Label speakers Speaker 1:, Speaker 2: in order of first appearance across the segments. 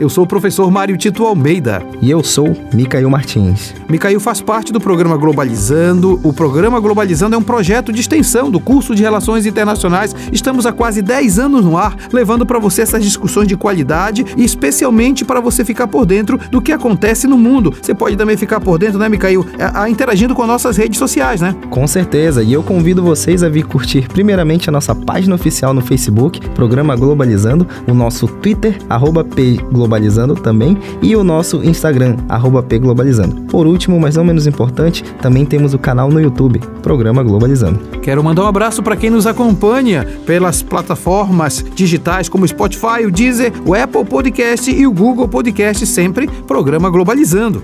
Speaker 1: eu sou o professor Mário Tito Almeida.
Speaker 2: E eu sou Micael Martins.
Speaker 1: Micael faz parte do programa Globalizando. O programa Globalizando é um projeto de extensão do curso de Relações Internacionais. Estamos há quase 10 anos no ar, levando para você essas discussões de qualidade e especialmente para você ficar por dentro do que acontece no mundo. Você pode também ficar por dentro, né, Micael? A, a, interagindo com nossas redes sociais, né?
Speaker 2: Com certeza. E eu convido vocês a vir curtir primeiramente a nossa página oficial no Facebook Programa Globalizando, o nosso Twitter, arroba Globalizando também, e o nosso Instagram, arroba Globalizando. Por último, mas não menos importante, também temos o canal no YouTube, Programa Globalizando.
Speaker 1: Quero mandar um abraço para quem nos acompanha pelas plataformas digitais como Spotify, o Deezer, o Apple Podcast e o Google Podcast, sempre Programa Globalizando.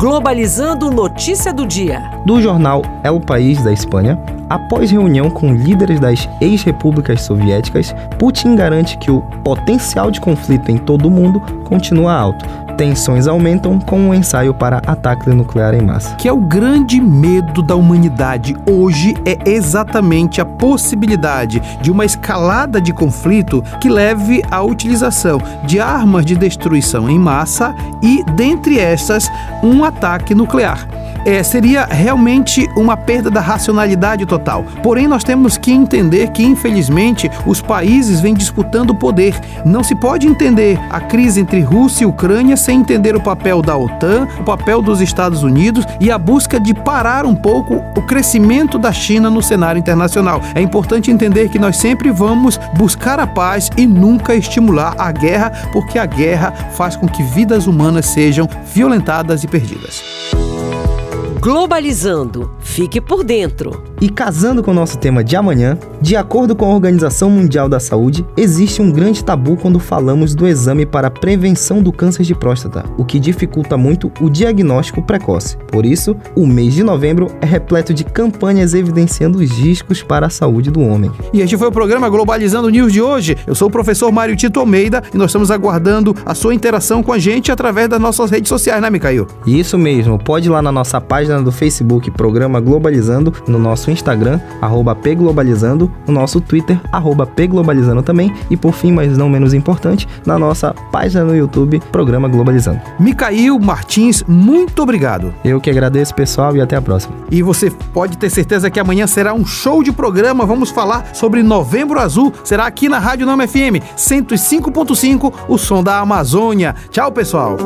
Speaker 3: Globalizando notícia do dia.
Speaker 2: Do jornal El País da Espanha, após reunião com líderes das ex-repúblicas soviéticas, Putin garante que o potencial de conflito em todo o mundo continua alto, tensões aumentam com o ensaio para ataque nuclear em massa.
Speaker 1: Que é o grande medo da humanidade hoje é exatamente a possibilidade de uma escalada de conflito que leve à utilização de armas de destruição em massa e, dentre essas, um ataque nuclear é, seria realmente uma perda da racionalidade total. Porém, nós temos que entender que, infelizmente, os países vêm disputando o poder. Não se pode entender a crise entre Rússia e Ucrânia sem entender o papel da OTAN, o papel dos Estados Unidos e a busca de parar um pouco o crescimento da China no cenário internacional. É importante entender que nós sempre vamos buscar a paz e nunca estimular a guerra, porque a guerra faz com que vidas humanas sejam violentadas e perdidas.
Speaker 3: Globalizando. Fique por dentro.
Speaker 2: E casando com o nosso tema de amanhã, de acordo com a Organização Mundial da Saúde, existe um grande tabu quando falamos do exame para a prevenção do câncer de próstata, o que dificulta muito o diagnóstico precoce. Por isso, o mês de novembro é repleto de campanhas evidenciando os riscos para a saúde do homem.
Speaker 1: E este foi o programa Globalizando News de hoje. Eu sou o professor Mário Tito Almeida e nós estamos aguardando a sua interação com a gente através das nossas redes sociais, né, Micael?
Speaker 2: Isso mesmo. Pode ir lá na nossa página do Facebook Programa Globalizando, no nosso Instagram, arroba pglobalizando, no nosso Twitter, arroba pglobalizando também, e por fim, mas não menos importante, na nossa página no YouTube, Programa Globalizando.
Speaker 1: Micael Martins, muito obrigado.
Speaker 2: Eu que agradeço, pessoal, e até a próxima.
Speaker 1: E você pode ter certeza que amanhã será um show de programa. Vamos falar sobre Novembro Azul. Será aqui na Rádio Nome FM 105.5, o som da Amazônia. Tchau, pessoal.